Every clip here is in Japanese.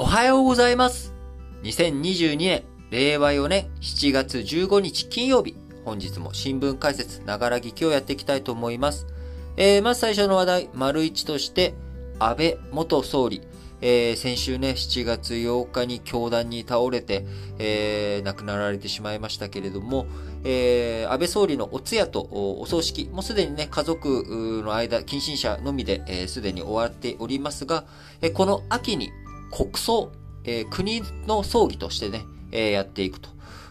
おはようございます。2022年、令和4年7月15日金曜日、本日も新聞解説、ながら聞きをやっていきたいと思います。えー、まず最初の話題、丸一として、安倍元総理、えー、先週ね、7月8日に教団に倒れて、えー、亡くなられてしまいましたけれども、えー、安倍総理のお通夜とお葬式、もうすでにね、家族の間、近親者のみで、すでに終わっておりますが、えー、この秋に国葬、えー、国の葬儀としてね、えー、やっていくと。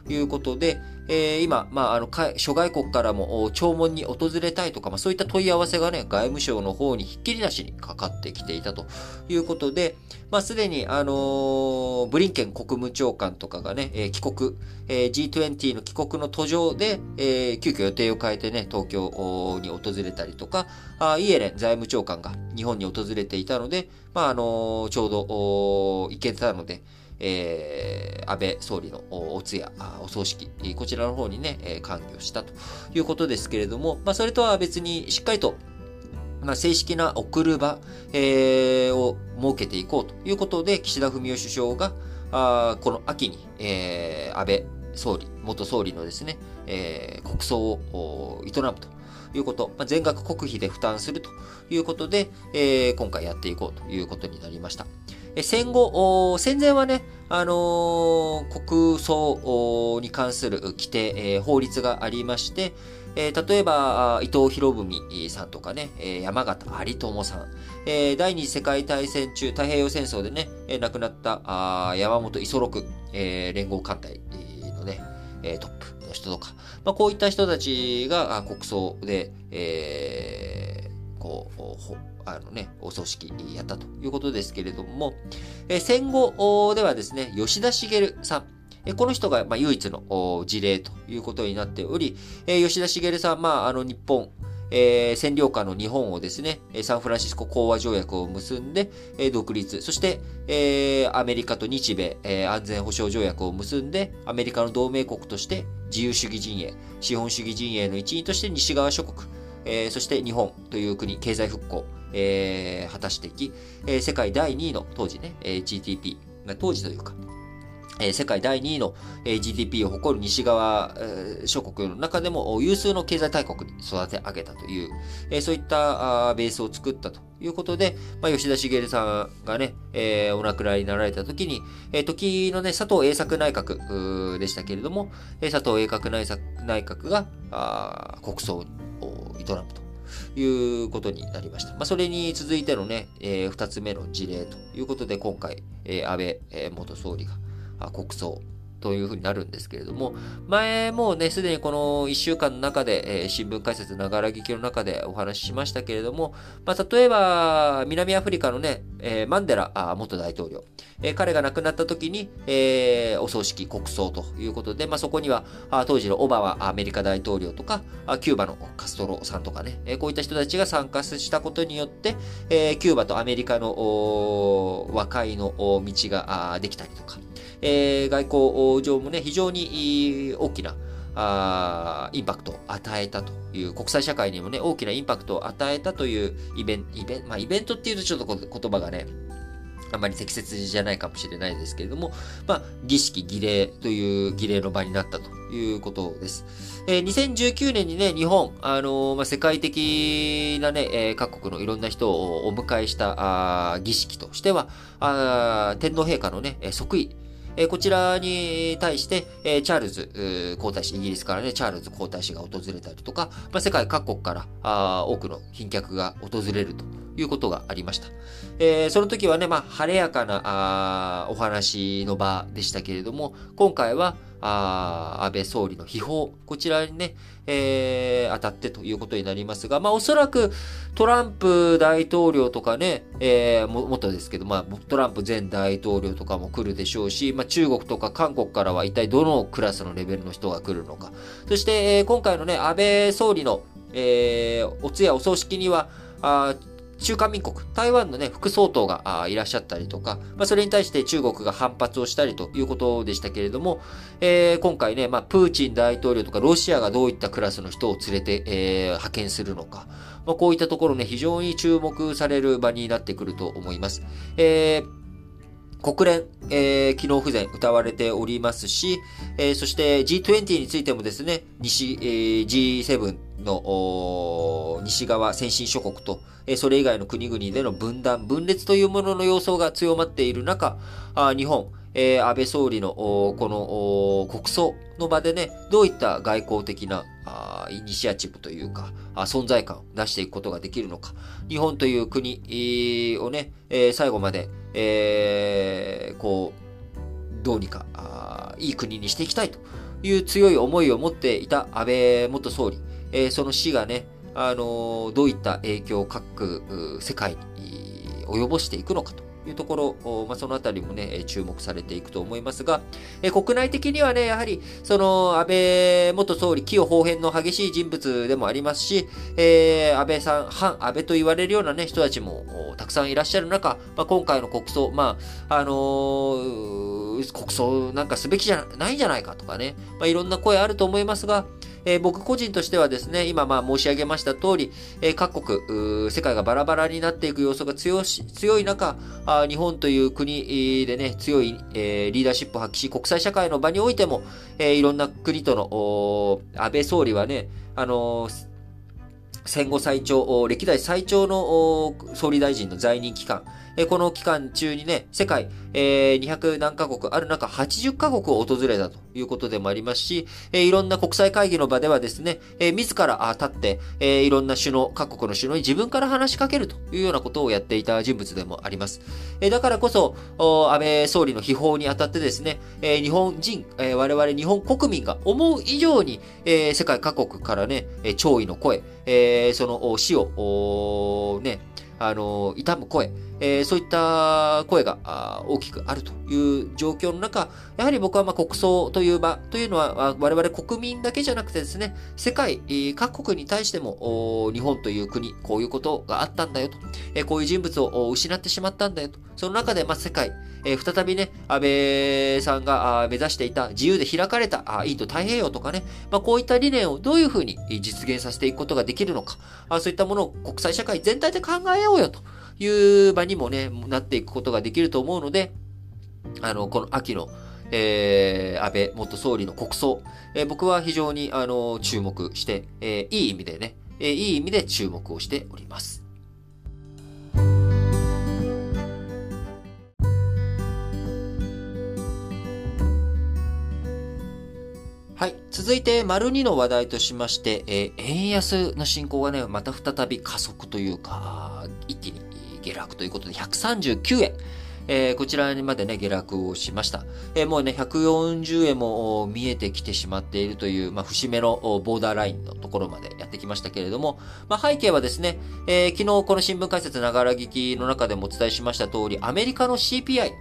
いうことで、えー、今、まあ、あの、諸外国からも弔問に訪れたいとか、まあ、そういった問い合わせがね、外務省の方にひっきりなしにかかってきていたということで、まあ、すでに、あのー、ブリンケン国務長官とかがね、えー、帰国、えー、G20 の帰国の途上で、えー、急遽予定を変えてね、東京に訪れたりとか、あイエレン財務長官が日本に訪れていたので、まあ、あのー、ちょうど、行けたので、えー、安倍総理のお通夜、お葬式、こちらの方にね、えー、関与したということですけれども、まあ、それとは別にしっかりと、まあ、正式な送る場、えー、を設けていこうということで、岸田文雄首相が、あこの秋に、えー、安倍総理、元総理のですね、えー、国葬を営むということ、まあ、全額国費で負担するということで、えー、今回やっていこうということになりました。戦後、戦前はね、あの、国葬に関する規定、え、法律がありまして、え、例えば、伊藤博文さんとかね、山形有朋さん、え、第二次世界大戦中、太平洋戦争でね、亡くなったあ山本五十六、え、連合艦隊のね、トップの人とか、まあ、こういった人たちが国葬で、えー、こう、あのね、お葬式やったということですけれども、え戦後ではですね、吉田茂さん、えこの人が、ま、唯一の事例ということになっており、え吉田茂さん、まあ、あの日本、えー、占領下の日本をですね、サンフランシスコ講和条約を結んで、え、独立、そして、えー、アメリカと日米、えー、安全保障条約を結んで、アメリカの同盟国として自由主義陣営、資本主義陣営の一員として西側諸国、えー、そして日本という国、経済復興、えー、果たしていき、えー、世界第2位の当時ね、えー、GDP、当時というか、えー、世界第2位の、えー、GDP を誇る西側、えー、諸国の中でも有数の経済大国に育て上げたという、えー、そういったあベースを作ったということで、まあ、吉田茂さんがね、えー、お亡くなりになられた時に、えー、時のね、佐藤栄作内閣でしたけれども、えー、佐藤栄作内閣内閣があ国葬を営むと。いうことになりました。まあ、それに続いてのね、えー、二つ目の事例ということで、今回、えー、安倍、え、元総理が国葬というふうになるんですけれども、前もね、すでにこの一週間の中で、えー、新聞解説ながら聞きの中でお話ししましたけれども、まあ、例えば、南アフリカのね、えー、マンデラ元大統領、えー、彼が亡くなった時に、えー、お葬式国葬ということで、まあ、そこには、あ当時のオバマアメリカ大統領とか、あキューバのカストロさんとかね、え、こういった人たちが参加したことによって、え、キューバとアメリカの和解の道ができたりとか、えー、外交上もね、非常に大きなあインパクトを与えたという、国際社会にもね、大きなインパクトを与えたというイベント、イベント、まあ、イベントっていうとちょっと言葉がね、あまり適切じゃないかもしれないですけれども、まあ、儀式、儀礼という儀礼の場になったということです。えー、2019年にね、日本、あのー、まあ、世界的なね、えー、各国のいろんな人をお迎えしたあ儀式としては、あ天皇陛下のね、即位、えこちらに対して、えチャールズ皇太子、イギリスからね、チャールズ皇太子が訪れたりとか、まあ、世界各国からあ多くの賓客が訪れるということがありました。えー、その時はね、まあ、晴れやかなあお話の場でしたけれども、今回は、あ安倍総理の秘宝、こちらにね、えー、当たってということになりますが、まあおそらくトランプ大統領とかね、えー、も、元ですけど、まあトランプ前大統領とかも来るでしょうし、まあ中国とか韓国からは一体どのクラスのレベルの人が来るのか。そして、えー、今回のね、安倍総理の、えー、お通夜お葬式には、あ中華民国、台湾のね、副総統がいらっしゃったりとか、まあ、それに対して中国が反発をしたりということでしたけれども、えー、今回ね、まあ、プーチン大統領とかロシアがどういったクラスの人を連れて、えー、派遣するのか、まあ、こういったところね、非常に注目される場になってくると思います。えー国連、えー、機能不全歌われておりますし、えー、そして G20 についてもですね、西、えー、G7 の西側先進諸国と、えー、それ以外の国々での分断、分裂というものの様相が強まっている中、あ日本、えー、安倍総理のこの国葬の場でね、どういった外交的なあイニシアチブというかあ、存在感を出していくことができるのか。日本という国をね、えー、最後まで、えー、こう、どうにかあ、いい国にしていきたいという強い思いを持っていた安倍元総理、えー、その死がね、あのどういった影響を各世界に及ぼしていくのかと。いうところ、まあ、そのあたりもね、注目されていくと思いますが、え国内的にはね、やはり、その、安倍元総理、清方変の激しい人物でもありますし、えー、安倍さん、反安倍と言われるようなね、人たちもたくさんいらっしゃる中、まあ、今回の国葬、まあ、あのー、国葬なんかすべきじゃないんじゃないかとかね、まあ、いろんな声あると思いますが、えー、僕個人としてはですね、今まあ申し上げました通り、えー、各国、世界がバラバラになっていく要素が強し強い中あ、日本という国でね、強い、えー、リーダーシップを発揮し、国際社会の場においても、え、いろんな国との、安倍総理はね、あの戦後最長、歴代最長の総理大臣の在任期間、この期間中にね、世界、え200何カ国ある中80カ国を訪れたということでもありますし、いろんな国際会議の場ではですね、自ら立って、いろんな首脳、各国の首脳に自分から話しかけるというようなことをやっていた人物でもあります。だからこそ、安倍総理の秘宝にあたってですね、日本人、我々日本国民が思う以上に、世界各国からね、弔意の声、その死を、ね、あの、痛む声、えー、そういった声が大きくあるという状況の中、やはり僕はま国葬という場というのは我々国民だけじゃなくてですね、世界各国に対しても日本という国、こういうことがあったんだよと、えー、こういう人物を失ってしまったんだよと、その中でま世界、えー、再びね、安倍さんが目指していた自由で開かれたインド太平洋とかね、まあ、こういった理念をどういうふうに実現させていくことができるのか、あそういったものを国際社会全体で考えようよという場にもね、なっていくことができると思うので、あの、この秋の、えー、安倍元総理の国葬、えー、僕は非常に、あの、注目して、えー、いい意味でね、えー、いい意味で注目をしております。はい。続いて、丸2の話題としまして、えー、円安の進行がね、また再び加速というか、一気に下落ということで、139円。えー、こちらにまでね、下落をしました。えー、もうね、140円も見えてきてしまっているという、まあ、節目のボーダーラインのところまでやってきましたけれども、まあ、背景はですね、えー、昨日この新聞解説ながら聞きの中でもお伝えしました通り、アメリカの CPI、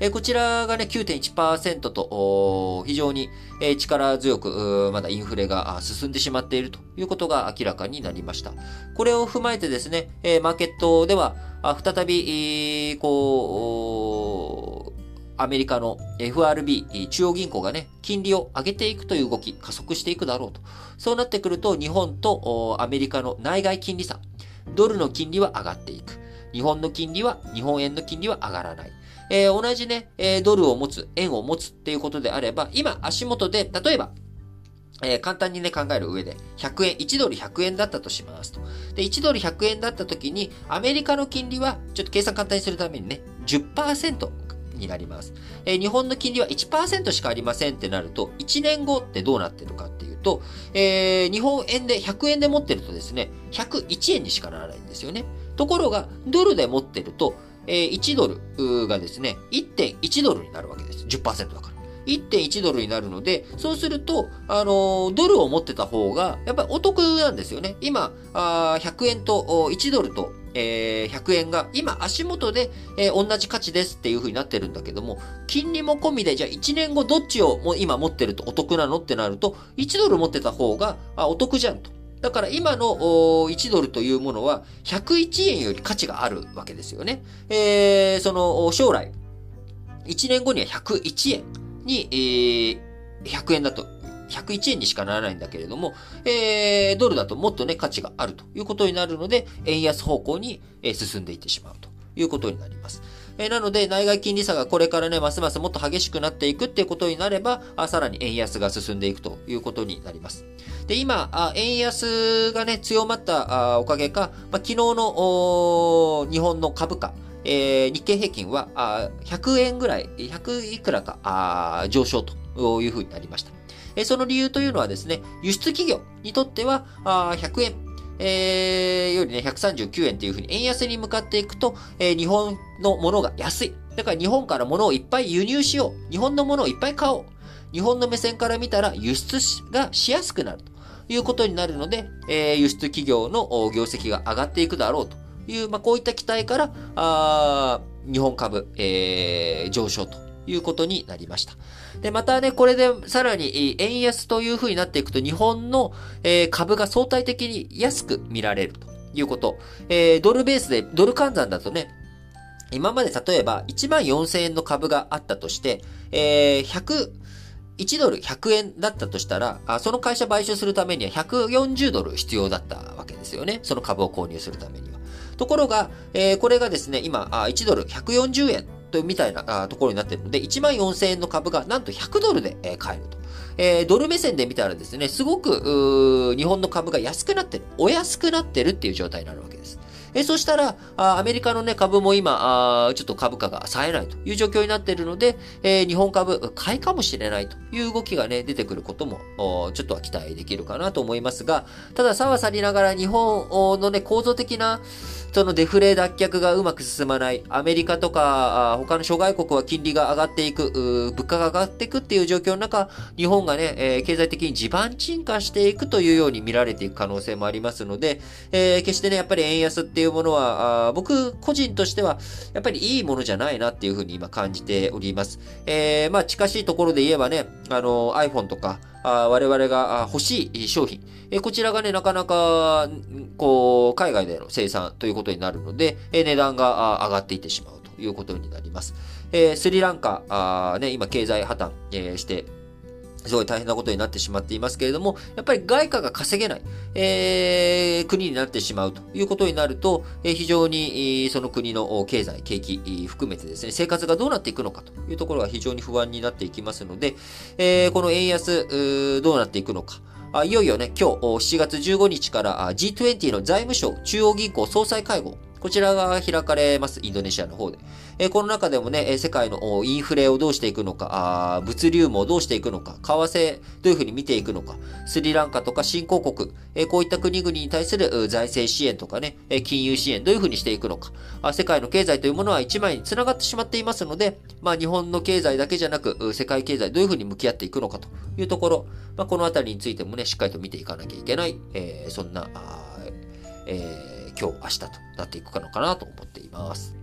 えー、こちらがね、9.1%と、非常に、力強く、まだインフレが進んでしまっているということが明らかになりました。これを踏まえてですね、えー、マーケットでは、あ再び、こう、アメリカの FRB、中央銀行がね、金利を上げていくという動き、加速していくだろうと。そうなってくると、日本とアメリカの内外金利差、ドルの金利は上がっていく。日本の金利は、日本円の金利は上がらない。えー、同じね、えー、ドルを持つ、円を持つっていうことであれば、今足元で、例えば、えー、簡単にね、考える上で、100円、1ドル100円だったとしますと。で、1ドル100円だった時に、アメリカの金利は、ちょっと計算簡単にするためにね、10%になります。えー、日本の金利は1%しかありませんってなると、1年後ってどうなってるかっていうと、えー、日本円で100円で持ってるとですね、101円にしかならないんですよね。ところが、ドルで持ってると、えー、1ドルがですね、1.1ドルになるわけです。10%だから。1.1ドルになるので、そうすると、あのドルを持ってた方が、やっぱりお得なんですよね。今、あ100円と1ドルと、えー、100円が今足元で、えー、同じ価値ですっていう風になってるんだけども、金利も込みで、じゃあ1年後どっちをも今持ってるとお得なのってなると、1ドル持ってた方があお得じゃんと。だから今の1ドルというものは101円より価値があるわけですよね。えー、その将来、1年後には101円に、えー、100円だと101円にしかならないんだけれども、えー、ドルだともっとね、価値があるということになるので、円安方向に進んでいってしまうということになります。えー、なので、内外金利差がこれからね、ますますもっと激しくなっていくっていうことになれば、あさらに円安が進んでいくということになります。で、今、あ円安がね、強まったあおかげか、まあ、昨日の日本の株価、えー、日経平均はあ100円ぐらい、100いくらかあ上昇というふうになりました。えー、その理由というのはですね、輸出企業にとってはあ100円、えー、よりね、139円というふうに円安に向かっていくと、えー、日本のものが安い。だから日本から物をいっぱい輸入しよう。日本のものをいっぱい買おう。日本の目線から見たら輸出がしやすくなるということになるので、えー、輸出企業の業績が上がっていくだろうという、まあ、こういった期待から、あ日本株、えー、上昇ということになりました。で、またね、これでさらに円安という風になっていくと、日本の、えー、株が相対的に安く見られるということ。えー、ドルベースで、ドル換算だとね、今まで例えば1万4000円の株があったとして、えー、100、1ドル100円だったとしたら、その会社買収するためには140ドル必要だったわけですよね。その株を購入するためには。ところが、えー、これがですね、今、1ドル140円とみたいなところになっているので、1万4000円の株がなんと100ドルで買えると。えー、ドル目線で見たらですね、すごく、日本の株が安くなってる、お安くなってるっていう状態になるわけです。えそしたら、アメリカのね、株も今、ちょっと株価が冴えないという状況になっているので、え日本株、買いかもしれないという動きがね、出てくることも、ちょっとは期待できるかなと思いますが、ただ、さはさりながら日本のね、構造的な、そのデフレ脱却がうまく進まない。アメリカとか、他の諸外国は金利が上がっていく、物価が上がっていくっていう状況の中、日本がね、えー、経済的に地盤沈下していくというように見られていく可能性もありますので、えー、決してね、やっぱり円安っていういうものは、僕個人としては、やっぱりいいものじゃないなっていうふうに今感じております。えー、まあ近しいところで言えばね、あの、iPhone とか、あ我々が欲しい商品、えこちらがね、なかなか、こう、海外での生産ということになるので、え値段が上がっていってしまうということになります。えスリランカ、あね、今経済破綻、えして、すごい大変なことになってしまっていますけれども、やっぱり外貨が稼げない、えー、国になってしまうということになると、えー、非常に、その国の経済、景気含めてですね、生活がどうなっていくのかというところが非常に不安になっていきますので、えー、この円安、どうなっていくのか、あいよいよね、今日7月15日から G20 の財務省中央銀行総裁会合、こちらが開かれます、インドネシアの方で。えこの中でもね、世界のインフレをどうしていくのか、あ物流もどうしていくのか、為替どういうふうに見ていくのか、スリランカとか新興国、えこういった国々に対する財政支援とかね、金融支援どういうふうにしていくのか、あ世界の経済というものは一枚に繋がってしまっていますので、まあ日本の経済だけじゃなく、世界経済どういうふうに向き合っていくのかというところ、まあこのあたりについてもね、しっかりと見ていかなきゃいけない、えー、そんな、えー、今日、明日となっていくのかなと思っています。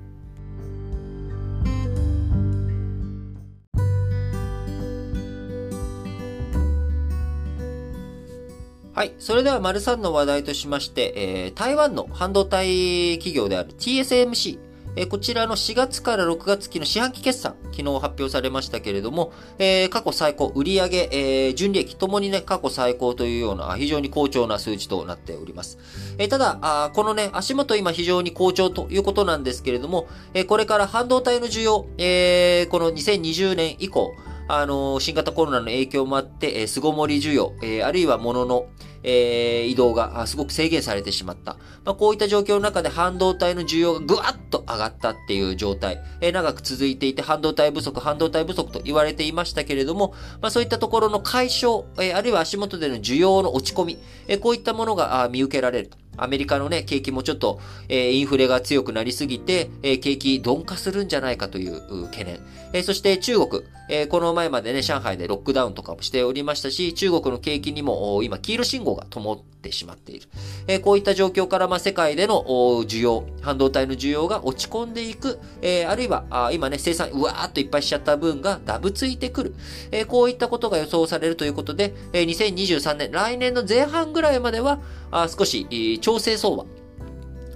はい。それでは、丸三の話題としまして、えー、台湾の半導体企業である TSMC。え、こちらの4月から6月期の四半期決算、昨日発表されましたけれども、え、過去最高、売上、えー、純利益ともにね、過去最高というような非常に好調な数字となっております。え、ただあ、このね、足元今非常に好調ということなんですけれども、え、これから半導体の需要、え、この2020年以降、あの新型コロナの影響もあって、えー、巣ごもり需要、え、あるいは物の、えー、移動がすごく制限されてしまった。まあ、こういった状況の中で半導体の需要がぐわっと上がったっていう状態、えー、長く続いていて半導体不足、半導体不足と言われていましたけれども、まあ、そういったところの解消、えー、あるいは足元での需要の落ち込み、え、こういったものが見受けられると。アメリカのね、景気もちょっと、えー、インフレが強くなりすぎて、えー、景気鈍化するんじゃないかという懸念。えー、そして中国、えー、この前までね、上海でロックダウンとかもしておりましたし、中国の景気にも今、黄色信号が灯ってしまっている。え、こういった状況から、ま、世界での需要、半導体の需要が落ち込んでいく、え、あるいは、あ今ね、生産、うわーっといっぱいしちゃった分がダブついてくる。え、こういったことが予想されるということで、え、2023年、来年の前半ぐらいまでは、あ少し、調整相場、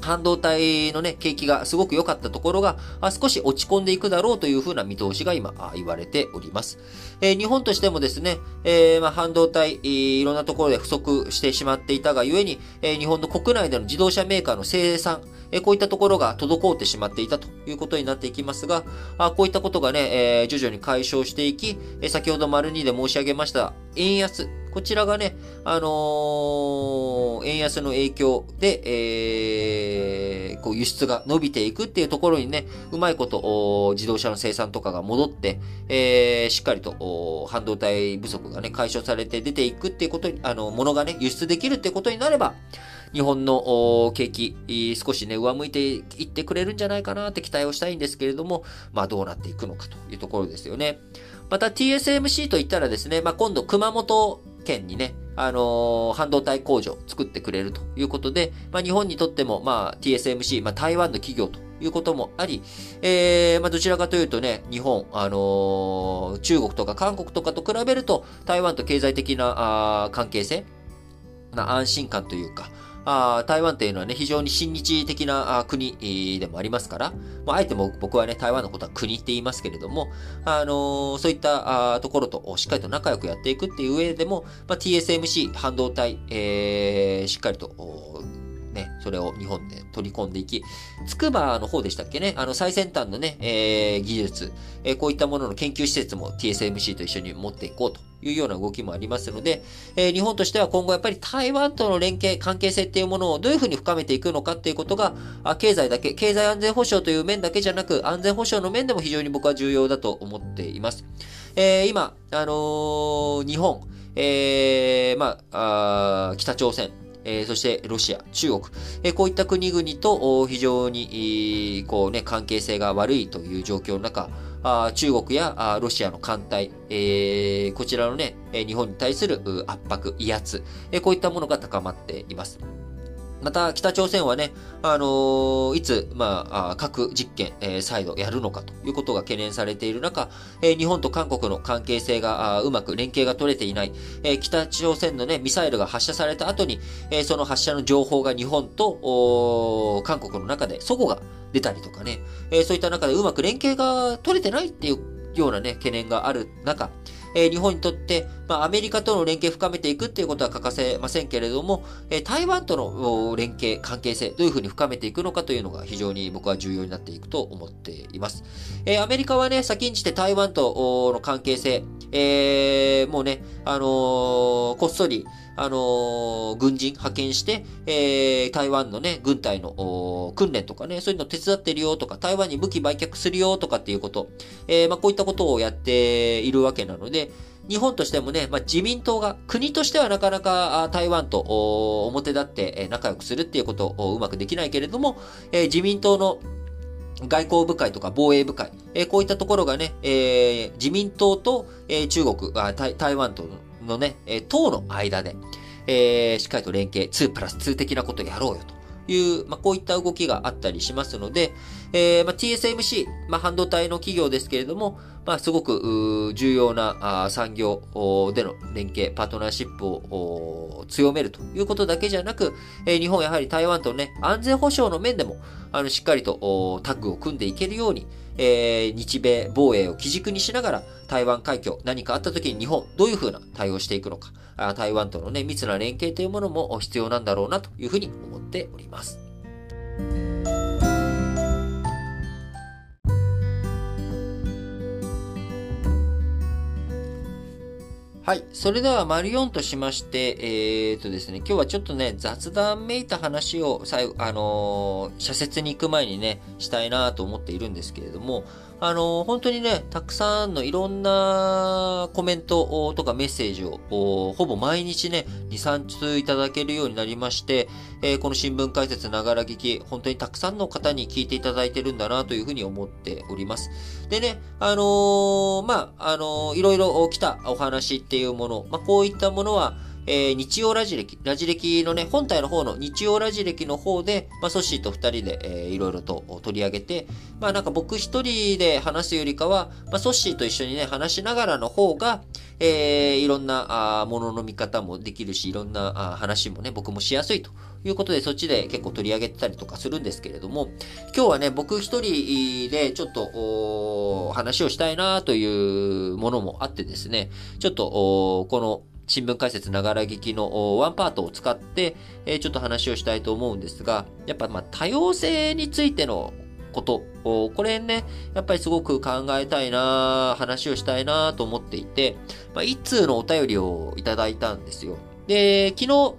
半導体のね、景気がすごく良かったところが、少し落ち込んでいくだろうというふうな見通しが今、言われております。えー、日本としてもですね、えー、まあ、半導体、いろんなところで不足してしまっていたがゆえに、えー、日本の国内での自動車メーカーの生産、えこういったところが滞ってしまっていたということになっていきますが、あこういったことがね、え徐々に解消していき、え先ほど丸2で申し上げました、円安、こちらがね、あのー、円安の影響で、えー、こう輸出が伸びていくっていうところにね、うまいこと、自動車の生産とかが戻って、えー、しっかりと半導体不足がね、解消されて出ていくっていうことに、あの、ものがね、輸出できるってことになれば、日本の景気、少しね、上向いていってくれるんじゃないかなって期待をしたいんですけれども、まあどうなっていくのかというところですよね。また TSMC といったらですね、まあ今度熊本県にね、あのー、半導体工場作ってくれるということで、まあ、日本にとっても、まあ、TSMC、まあ、台湾の企業ということもあり、えー、まあ、どちらかというとね、日本、あのー、中国とか韓国とかと比べると、台湾と経済的なあ関係性、な安心感というか、あ台湾というのはね、非常に親日的な国でもありますから、まあ、あえても僕はね、台湾のことは国って言いますけれども、あのー、そういったところとしっかりと仲良くやっていくっていう上でも、まあ、TSMC 半導体、えー、しっかりとね、それを日本で取り込んでいき、つくばの方でしたっけね、あの最先端のね、えー、技術、えー、こういったものの研究施設も TSMC と一緒に持っていこうというような動きもありますので、えー、日本としては今後やっぱり台湾との連携、関係性っていうものをどういうふうに深めていくのかっていうことが、あ経済だけ、経済安全保障という面だけじゃなく、安全保障の面でも非常に僕は重要だと思っています。えー、今、あのー、日本、えー、まあ、あ北朝鮮、えー、そしてロシア、中国、えー、こういった国々と非常に、こうね、関係性が悪いという状況の中、あ中国やあロシアの艦隊、えー、こちらのね、日本に対する圧迫、威圧、え、こういったものが高まっています。また、北朝鮮はね、あのー、いつ、まあ、核実験、えー、再度やるのかということが懸念されている中、えー、日本と韓国の関係性がうまく連携が取れていない、えー、北朝鮮のね、ミサイルが発射された後に、えー、その発射の情報が日本と、韓国の中で、そこが出たりとかね、えー、そういった中でうまく連携が取れてないっていうようなね、懸念がある中、え、日本にとって、まあ、アメリカとの連携を深めていくっていうことは欠かせませんけれども、え、台湾との連携、関係性、どういうふうに深めていくのかというのが非常に僕は重要になっていくと思っています。え、アメリカはね、先んじて台湾との関係性、えー、もうね、あのー、こっそり、あのー、軍人派遣して、えー、台湾のね、軍隊の訓練とかね、そういうの手伝ってるよとか、台湾に武器売却するよとかっていうこと、えー、まあ、こういったことをやっているわけなので、日本としてもね、まあ、自民党が、国としてはなかなか台湾と表立って仲良くするっていうことをうまくできないけれども、えー、自民党の外交部会とか防衛部会、えー、こういったところがね、えー、自民党と、えー、中国あ台、台湾とのね、え党の間で、えー、しっかりと連携、2プラス2的なことをやろうよという、まあ、こういった動きがあったりしますので、えー、まあ、TSMC、まあ、半導体の企業ですけれども、まあ、すごく重要な産業での連携、パートナーシップを強めるということだけじゃなく、えー、日本やはり台湾とね、安全保障の面でも、あの、しっかりとタッグを組んでいけるように、えー、日米防衛を基軸にしながら、台湾海峡、何かあった時に日本、どういうふうな対応していくのか、あ台湾とのね、密な連携というものも必要なんだろうなというふうに思っております。はい。それでは、丸4としまして、えー、っとですね、今日はちょっとね、雑談めいた話を、最後、あのー、社説に行く前にね、したいなと思っているんですけれども、あの、本当にね、たくさんのいろんなコメントとかメッセージを、ほぼ毎日ね、2、3通いただけるようになりまして、えー、この新聞解説ながら聞き、本当にたくさんの方に聞いていただいてるんだなというふうに思っております。でね、あのー、まあ、あのー、いろいろ来たお話っていうもの、まあ、こういったものは、えー、日曜ラジ歴、ラジ歴のね、本体の方の日曜ラジ歴の方で、まあ、ソッシーと二人で、えー、いろいろと取り上げて、まあなんか僕一人で話すよりかは、まあ、ソッシーと一緒にね、話しながらの方が、えー、いろんな、あものの見方もできるし、いろんなあ話もね、僕もしやすいということで、そっちで結構取り上げてたりとかするんですけれども、今日はね、僕一人でちょっと、話をしたいなというものもあってですね、ちょっと、この、新聞解説ながら聞きのワンパートを使って、えちょっと話をしたいと思うんですが、やっぱま多様性についてのこと、これね、やっぱりすごく考えたいな話をしたいなと思っていて、まあ、一通のお便りをいただいたんですよ。で、昨日、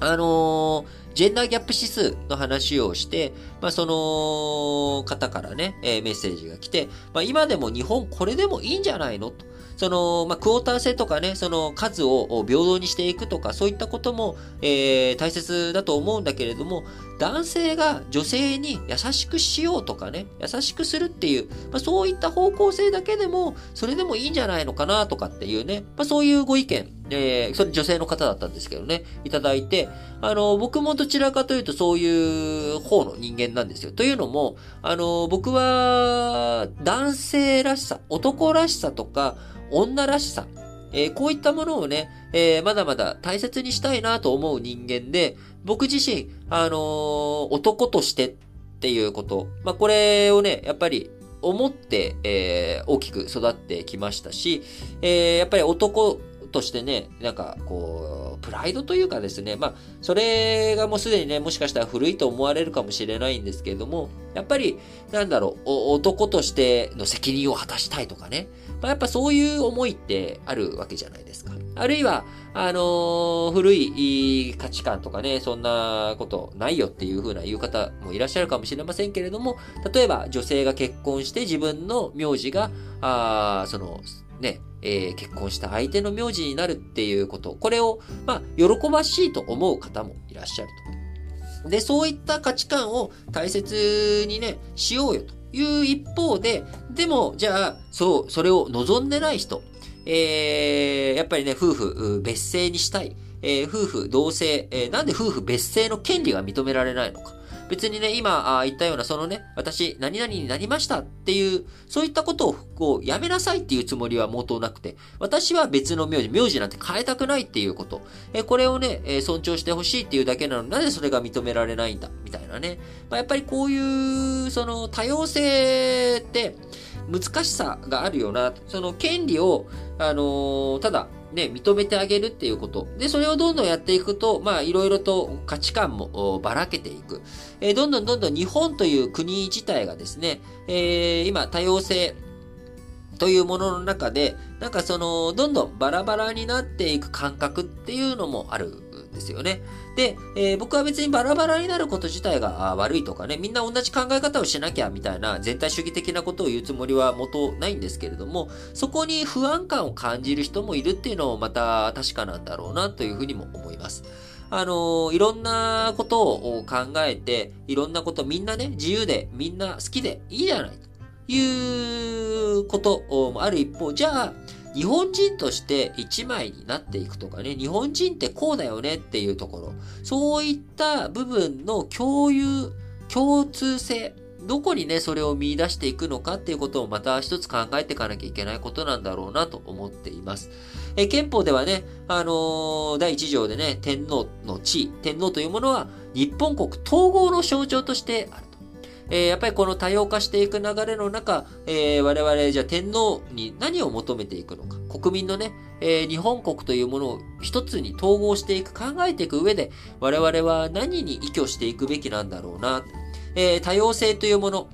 あのージェンダーギャップ指数の話をして、まあ、その方からね、えー、メッセージが来て、まあ、今でも日本これでもいいんじゃないの？と。その、まあ、クォーター制とかね、その数を平等にしていくとか、そういったことも、えー、大切だと思うんだけれども、男性が女性に優しくしようとかね、優しくするっていう、まあ、そういった方向性だけでも、それでもいいんじゃないのかなとかっていうね、まあ、そういうご意見、えー、それ女性の方だったんですけどね、いただいて、あの、僕もどちらかというとそういう方の人間なんですよ。というのも、あの、僕は男性らしさ、男らしさとか、女らしさ、えー、こういったものをね、えー、まだまだ大切にしたいなと思う人間で、僕自身、あのー、男としてっていうこと、まあ、これをね、やっぱり思って、え、大きく育ってきましたし、え、やっぱり男としてね、なんか、こう、プライドというかですね、まあ、それがもうすでにね、もしかしたら古いと思われるかもしれないんですけれども、やっぱり、なんだろう、男としての責任を果たしたいとかね、まあ、やっぱそういう思いってあるわけじゃないですか。あるいは、あのー、古い価値観とかね、そんなことないよっていう風な言う方もいらっしゃるかもしれませんけれども、例えば女性が結婚して自分の名字が、あその、ね、えー、結婚した相手の名字になるっていうこと、これを、まあ、喜ばしいと思う方もいらっしゃると。で、そういった価値観を大切にね、しようよという一方で、でも、じゃあ、そう、それを望んでない人、えー、やっぱりね、夫婦別姓にしたい、えー、夫婦同姓、えー、なんで夫婦別姓の権利が認められないのか。別にね、今あ言ったような、そのね、私、何々になりましたっていう、そういったことを、こう、やめなさいっていうつもりは元なくて、私は別の名字、名字なんて変えたくないっていうこと。えこれをね、え尊重してほしいっていうだけなのになぜそれが認められないんだ、みたいなね。まあ、やっぱりこういう、その、多様性って、難しさがあるよな。その権利を、あのー、ただ、ね、認めてあげるっていうこと。で、それをどんどんやっていくと、まあ、いろいろと価値観もばらけていく。えー、どんどんどんどん日本という国自体がですね、えー、今、多様性、というものの中で、なんかその、どんどんバラバラになっていく感覚っていうのもあるですよね。で、えー、僕は別にバラバラになること自体が悪いとかね、みんな同じ考え方をしなきゃみたいな全体主義的なことを言うつもりは元ないんですけれども、そこに不安感を感じる人もいるっていうのもまた確かなんだろうなというふうにも思います。あのいろんなことを考えて、いろんなことみんなね、自由でみんな好きでいいじゃないということもある一方、じゃあ、日本人として一枚になっていくとかね、日本人ってこうだよねっていうところ、そういった部分の共有、共通性、どこにね、それを見出していくのかっていうことをまた一つ考えていかなきゃいけないことなんだろうなと思っています。え憲法ではね、あのー、第一条でね、天皇の地位、天皇というものは日本国統合の象徴としてある。えー、やっぱりこの多様化していく流れの中、えー、我々じゃあ天皇に何を求めていくのか、国民のね、えー、日本国というものを一つに統合していく、考えていく上で、我々は何に依拠していくべきなんだろうな、えー、多様性というもの、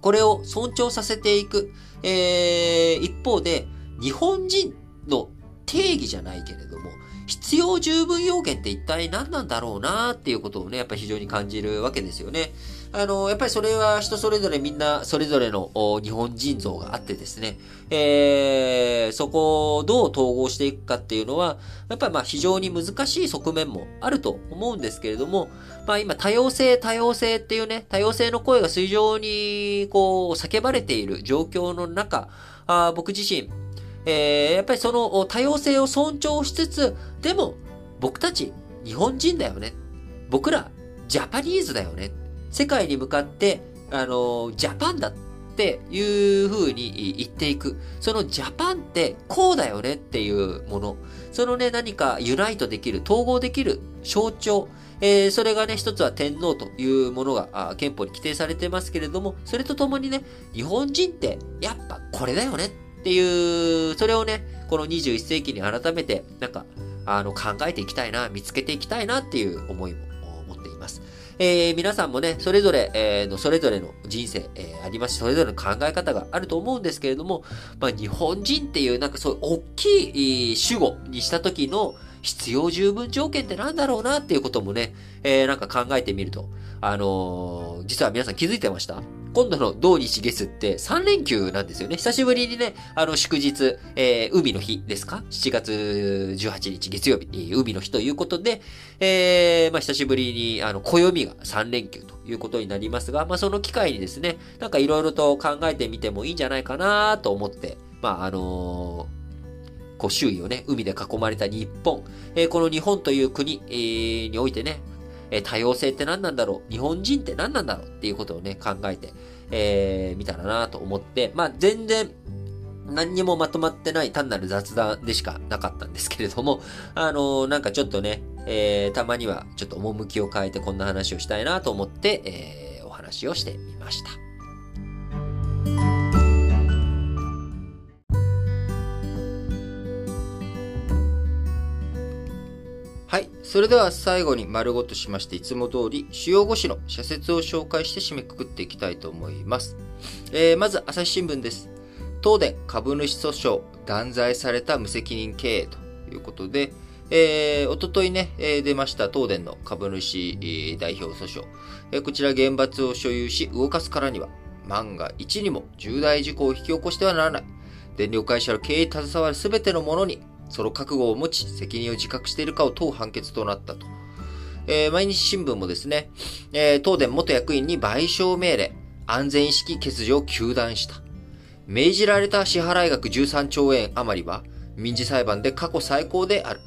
これを尊重させていく、えー、一方で、日本人の定義じゃないけれども、必要十分要件って一体何なんだろうなっていうことをね、やっぱり非常に感じるわけですよね。あの、やっぱりそれは人それぞれみんなそれぞれの日本人像があってですね、えー、そこをどう統合していくかっていうのは、やっぱりまあ非常に難しい側面もあると思うんですけれども、まあ今多様性多様性っていうね、多様性の声が水上にこう叫ばれている状況の中、あ僕自身、えー、やっぱりその多様性を尊重しつつ、でも僕たち日本人だよね。僕らジャパニーズだよね。世界に向かって、あの、ジャパンだっていう風に言っていく。そのジャパンってこうだよねっていうもの。そのね、何かユナイトできる、統合できる象徴。えー、それがね、一つは天皇というものが憲法に規定されてますけれども、それとともにね、日本人ってやっぱこれだよねっていう、それをね、この21世紀に改めて、なんか、あの、考えていきたいな、見つけていきたいなっていう思いも。えー、皆さんもね、それぞれ、えー、の、それぞれの人生、えー、ありますし、それぞれの考え方があると思うんですけれども、まあ、日本人っていう、なんかそういう大きい主語にした時の必要十分条件って何だろうなっていうこともね、えー、なんか考えてみると、あのー、実は皆さん気づいてました？今度の土日月って3連休なんですよね。久しぶりにね、あの祝日、えー、海の日ですか ?7 月18日月曜日、海の日ということで、えー、まあ久しぶりに、あの、暦が3連休ということになりますが、まあその機会にですね、なんかいろいろと考えてみてもいいんじゃないかなと思って、まああのーこう周囲をね、海で囲まれた日本、えー、この日本という国、えー、においてね、え多様性って何なんだろう？日本人って何なんだろう？っていうことをね、考えて、えー、見たらなと思って、まあ、全然、何にもまとまってない単なる雑談でしかなかったんですけれども、あのー、なんかちょっとね、えー、たまにはちょっと趣を変えてこんな話をしたいなと思って、えー、お話をしてみました。それでは最後に丸ごとしまして、いつも通り主要語詞の社説を紹介して締めくくっていきたいと思います。えー、まず、朝日新聞です。東電株主訴訟、断罪された無責任経営ということで、えー、おとといね、え、出ました東電の株主、代表訴訟、え、こちら原発を所有し動かすからには、万が一にも重大事故を引き起こしてはならない。電力会社の経営に携わる全てのものにその覚悟を持ち、責任を自覚しているかを問う判決となったと。えー、毎日新聞もですね、えー、東電元役員に賠償命令、安全意識欠如を求断した。命じられた支払額13兆円余りは、民事裁判で過去最高である。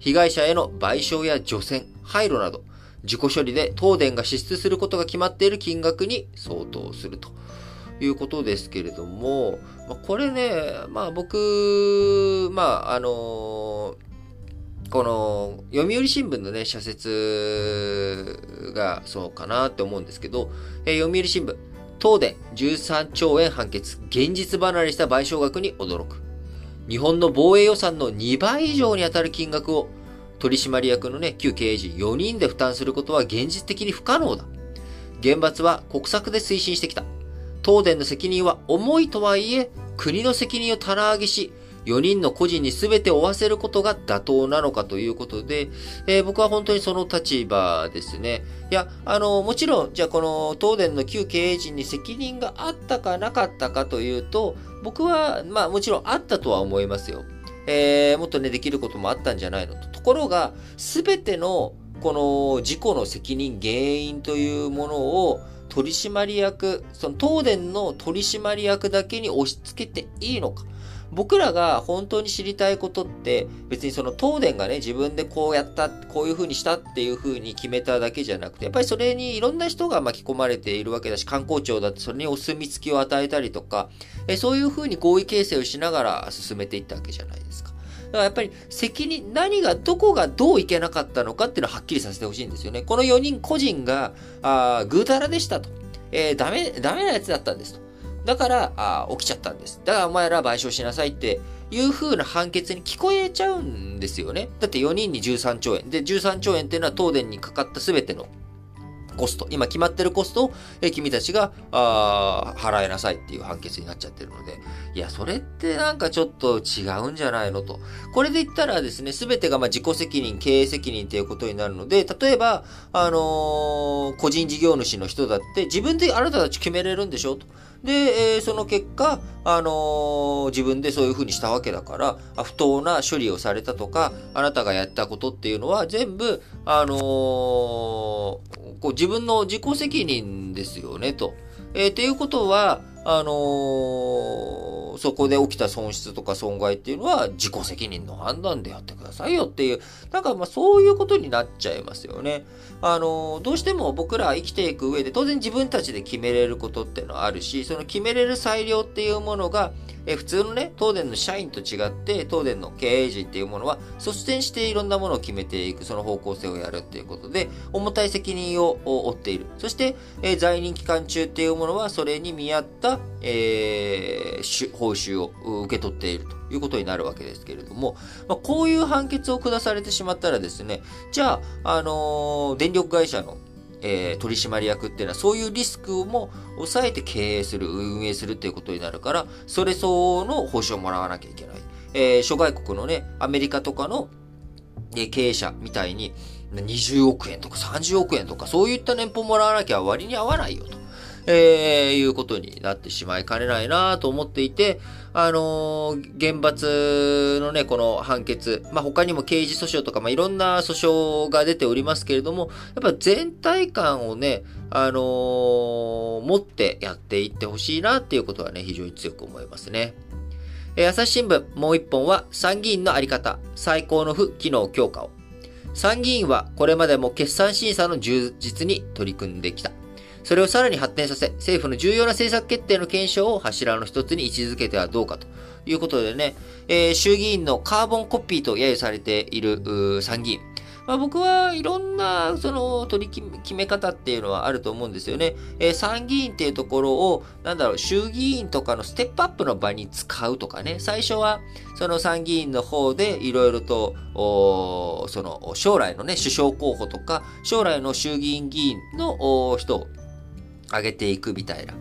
被害者への賠償や除染、廃炉など、自己処理で東電が支出することが決まっている金額に相当すると。いうことですけれども、これね、まあ僕、まああのこの読売新聞のね、社説がそうかなって思うんですけど、えー、読売新聞、東電13兆円判決、現実離れした賠償額に驚く。日本の防衛予算の2倍以上に当たる金額を取締役のね、旧経営陣4人で負担することは現実的に不可能だ。原発は国策で推進してきた。東電の責任は重いとはいえ、国の責任を棚上げし、4人の個人に全て負わせることが妥当なのかということで、えー、僕は本当にその立場ですね。いや、あの、もちろん、じゃあこの東電の旧経営陣に責任があったかなかったかというと、僕は、まあもちろんあったとは思いますよ。えー、もっとね、できることもあったんじゃないのと。ところが、全てのこの事故の責任、原因というものを、取締役、その東電の取締役だけに押し付けていいのか。僕らが本当に知りたいことって別にその東電がね自分でこうやったこういう風にしたっていう風に決めただけじゃなくてやっぱりそれにいろんな人が巻き込まれているわけだし観光庁だってそれにお墨付きを与えたりとかえそういう風に合意形成をしながら進めていったわけじゃないですか。だからやっぱり責任、何が、どこがどういけなかったのかっていうのをはっきりさせてほしいんですよね。この4人個人が、あぐうたらでしたと。えー、ダメ、ダメなやつだったんですと。だから、あ起きちゃったんです。だからお前ら賠償しなさいっていう風な判決に聞こえちゃうんですよね。だって4人に13兆円。で、13兆円っていうのは東電にかかった全てのコスト、今決まってるコストを、え君たちが、あ払いなさいっていう判決になっちゃってるので、いや、それってなんかちょっと違うんじゃないのと。これで言ったらですね、すべてがま自己責任、経営責任っていうことになるので、例えば、あのー、個人事業主の人だって自分であなたたち決めれるんでしょと。で、えー、その結果、あのー、自分でそういうふうにしたわけだから、不当な処理をされたとか、あなたがやったことっていうのは全部、あのー、こう自分の自己責任ですよね、と。えー、っていうことは、あのー、そこで起きた損失とか損害っていうのは自己責任の判断でやってくださいよっていう、なんかまあそういうことになっちゃいますよね。あのー、どうしても僕ら生きていく上で当然自分たちで決めれることっていうのはあるし、その決めれる裁量っていうものが、え普通のね、東電の社員と違って、東電の経営陣っていうものは、率先していろんなものを決めていく、その方向性をやるっていうことで、重たい責任を負っている。そして、え在任期間中っていうものは、それに見合った、えー、報酬を受け取っているということになるわけですけれども、まあ、こういう判決を下されてしまったらですね、じゃあ、あのー、電力会社のえー、取締役っていうのはそういうリスクをも抑えて経営する、運営するっていうことになるから、それ相応の報酬をもらわなきゃいけない。えー、諸外国のね、アメリカとかの、えー、経営者みたいに、20億円とか30億円とかそういった年俸もらわなきゃ割に合わないよと。えー、いうことになってしまいかねないなと思っていて、あのー、厳罰のね、この判決、まあ、他にも刑事訴訟とか、まあ、いろんな訴訟が出ておりますけれども、やっぱ全体感をね、あのー、持ってやっていってほしいなっていうことはね、非常に強く思いますね。えー、朝日新聞もう一本は参議院のあり方、最高の府機能強化を。参議院はこれまでも決算審査の充実に取り組んできた。それをさらに発展させ、政府の重要な政策決定の検証を柱の一つに位置づけてはどうかということでね、えー、衆議院のカーボンコピーと揶揄されている参議院。まあ、僕はいろんなその取り決め方っていうのはあると思うんですよね。えー、参議院っていうところを、なんだろう、衆議院とかのステップアップの場に使うとかね、最初はその参議院の方でいろいろと、その将来のね、首相候補とか、将来の衆議院議員の人を上げていくみたいな。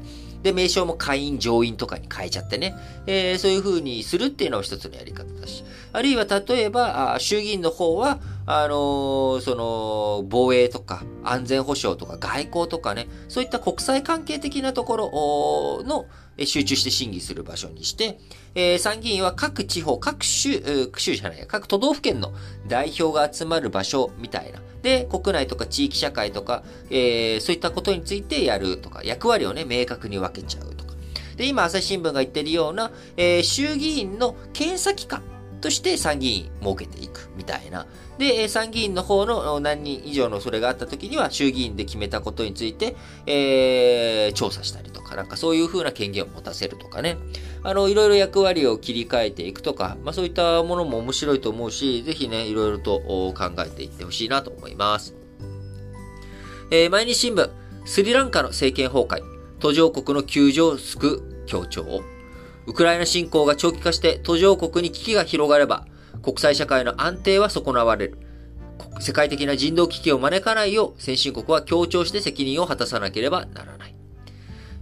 で、名称も会員、上院とかに変えちゃってね、えー、そういう風にするっていうのも一つのやり方だし。あるいは例えば、衆議院の方は、あのー、その、防衛とか安全保障とか外交とかね、そういった国際関係的なところの集中して審議する場所にして、えー、参議院は各地方、各州、州じゃない、各都道府県の代表が集まる場所みたいな。で、国内とか地域社会とか、えー、そういったことについてやるとか、役割をね、明確に分けちゃうとか。で、今、朝日新聞が言ってるような、えー、衆議院の検査機関として参議院設けていくみたいな。で、参議院の方の何人以上のそれがあった時には、衆議院で決めたことについて、えー、調査したりとか、なんかそういう風な権限を持たせるとかね。あの、いろいろ役割を切り替えていくとか、まあそういったものも面白いと思うし、ぜひね、いろいろと考えていってほしいなと思います。えー、毎日新聞、スリランカの政権崩壊、途上国の救助を救う強調。ウクライナ侵攻が長期化して途上国に危機が広がれば、国際社会の安定は損なわれる。世界的な人道危機を招かないよう先進国は協調して責任を果たさなければならない。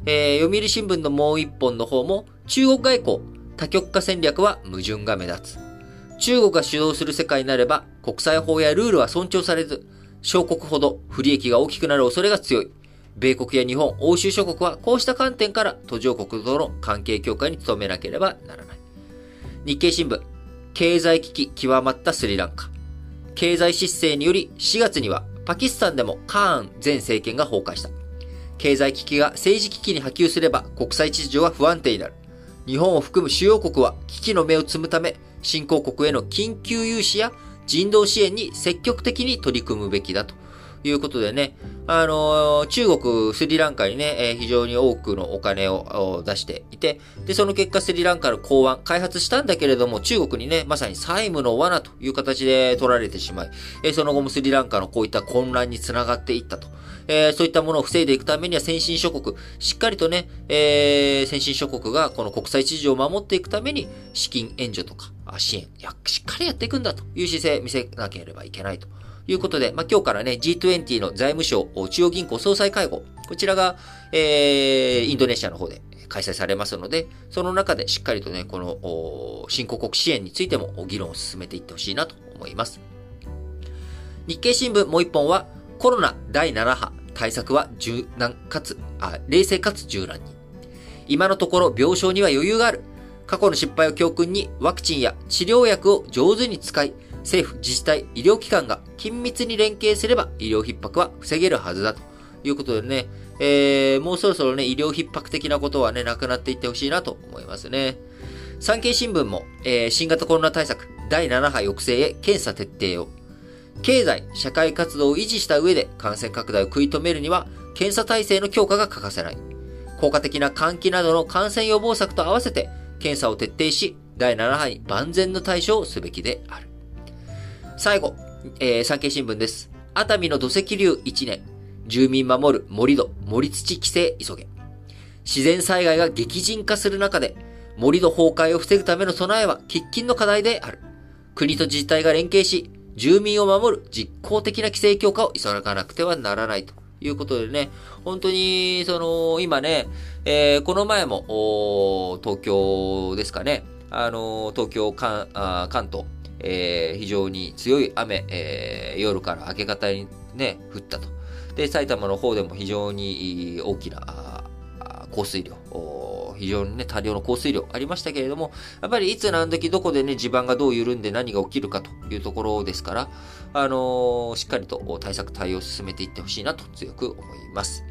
えー、読売新聞のもう一本の方も、中国外交、多極化戦略は矛盾が目立つ。中国が主導する世界になれば、国際法やルールは尊重されず、小国ほど不利益が大きくなる恐れが強い。米国や日本、欧州諸国はこうした観点から途上国との関係強化に努めなければならない。日経新聞、経済危機極まったスリランカ。経済失勢により4月にはパキスタンでもカーン前政権が崩壊した。経済危機が政治危機に波及すれば国際秩序は不安定になる。日本を含む主要国は危機の目を摘むため、新興国への緊急融資や人道支援に積極的に取り組むべきだということでね、あの、中国、スリランカにね、え非常に多くのお金を出していて、で、その結果スリランカの港湾、開発したんだけれども、中国にね、まさに債務の罠という形で取られてしまい、えその後もスリランカのこういった混乱につながっていったと。えー、そういったものを防いでいくためには先進諸国、しっかりとね、えー、先進諸国がこの国際秩序を守っていくために資金援助とか支援、しっかりやっていくんだという姿勢見せなければいけないと。いうことで、まあ、今日からね、G20 の財務省中央銀行総裁会合、こちらが、えー、インドネシアの方で開催されますので、その中でしっかりとね、この、新興国支援についても議論を進めていってほしいなと思います。日経新聞もう一本は、コロナ第7波、対策は柔軟かつ、あ、冷静かつ柔軟に。今のところ病床には余裕がある。過去の失敗を教訓にワクチンや治療薬を上手に使い、政府、自治体、医療機関が緊密に連携すれば医療逼迫は防げるはずだということでね、えー、もうそろそろね、医療逼迫的なことはね、なくなっていってほしいなと思いますね。産経新聞も、えー、新型コロナ対策第7波抑制へ検査徹底を。経済、社会活動を維持した上で感染拡大を食い止めるには、検査体制の強化が欠かせない。効果的な換気などの感染予防策と合わせて、検査を徹底し、第7波に万全の対処をすべきである。最後、えー、産経新聞です。熱海の土石流1年。住民守る盛土、盛土規制急げ。自然災害が激甚化する中で、盛土崩壊を防ぐための備えは喫緊の課題である。国と自治体が連携し、住民を守る実効的な規制強化を急がなくてはならないということでね、本当に、その、今ね、えー、この前も、東京ですかね、あの、東京、関関東、えー、非常に強い雨、えー、夜から明け方にね、降ったと。で、埼玉の方でも非常に大きな降水量、非常にね、多量の降水量ありましたけれども、やっぱりいつ何時どこでね、地盤がどう緩んで何が起きるかというところですから、あのー、しっかりと対策対応を進めていってほしいなと強く思います。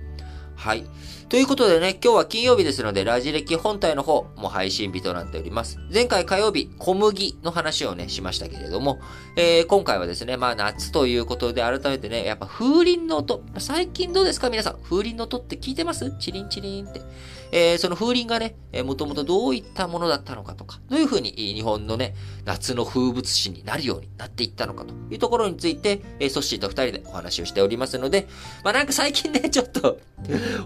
はい。ということでね、今日は金曜日ですので、ラジ歴本体の方も配信日となっております。前回火曜日、小麦の話をね、しましたけれども、えー、今回はですね、まあ夏ということで改めてね、やっぱ風鈴の音、最近どうですか皆さん、風鈴の音って聞いてます？チリンチリンって。えー、その風鈴がね、えー、もともとどういったものだったのかとか、どういうふうに日本のね、夏の風物詩になるようになっていったのかというところについて、えー、ソッシーと二人でお話をしておりますので、まあなんか最近ね、ちょっと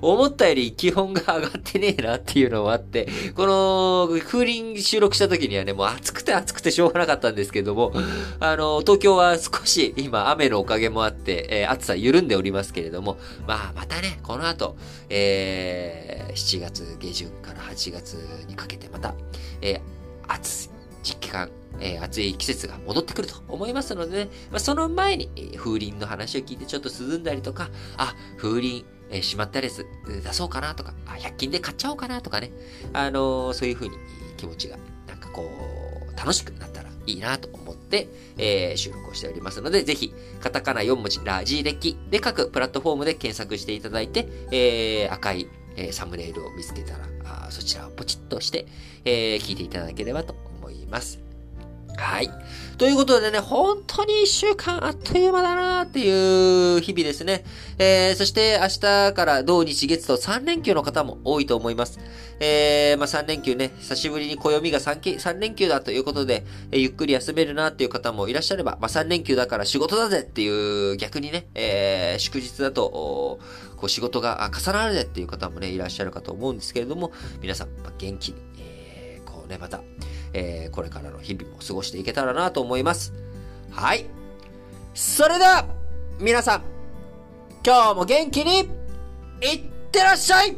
思ったより気温が上がってねえなっていうのもあって、この風鈴収録した時にはね、もう暑くて暑くてしょうがなかったんですけども、あの、東京は少し今雨のおかげもあって、えー、暑さ緩んでおりますけれども、まあまたね、この後、えー、7月下旬から8月にかけてまた、えー、暑い実期間、えー、暑い季節が戻ってくると思いますので、ね、まあ、その前に、えー、風鈴の話を聞いてちょっと涼んだりとか、あ、風鈴、えー、しまったやつ出そうかなとか、あ、100均で買っちゃおうかなとかね、あのー、そういう風に気持ちが、なんかこう、楽しくなったらいいなと思って、えー、収録をしておりますので、ぜひ、カタカナ4文字、ラジ歴で各プラットフォームで検索していただいて、えー、赤いえ、サムネイルを見つけたら、あそちらをポチッとして、え、聞いていただければと思います。はい。ということでね、本当に一週間あっという間だなーっていう日々ですね。えー、そして明日から土日月と3連休の方も多いと思います。えー、まあ3連休ね、久しぶりに暦が 3, 3連休だということで、えー、ゆっくり休めるなっていう方もいらっしゃれば、まあ3連休だから仕事だぜっていう逆にね、えー、祝日だと、こう仕事が重なるぜっていう方もね、いらっしゃるかと思うんですけれども、皆さん、まあ、元気に、えー、こうね、また、えー、これからの日々も過ごしていけたらなと思います。はい。それでは、皆さん、今日も元気に、いってらっしゃい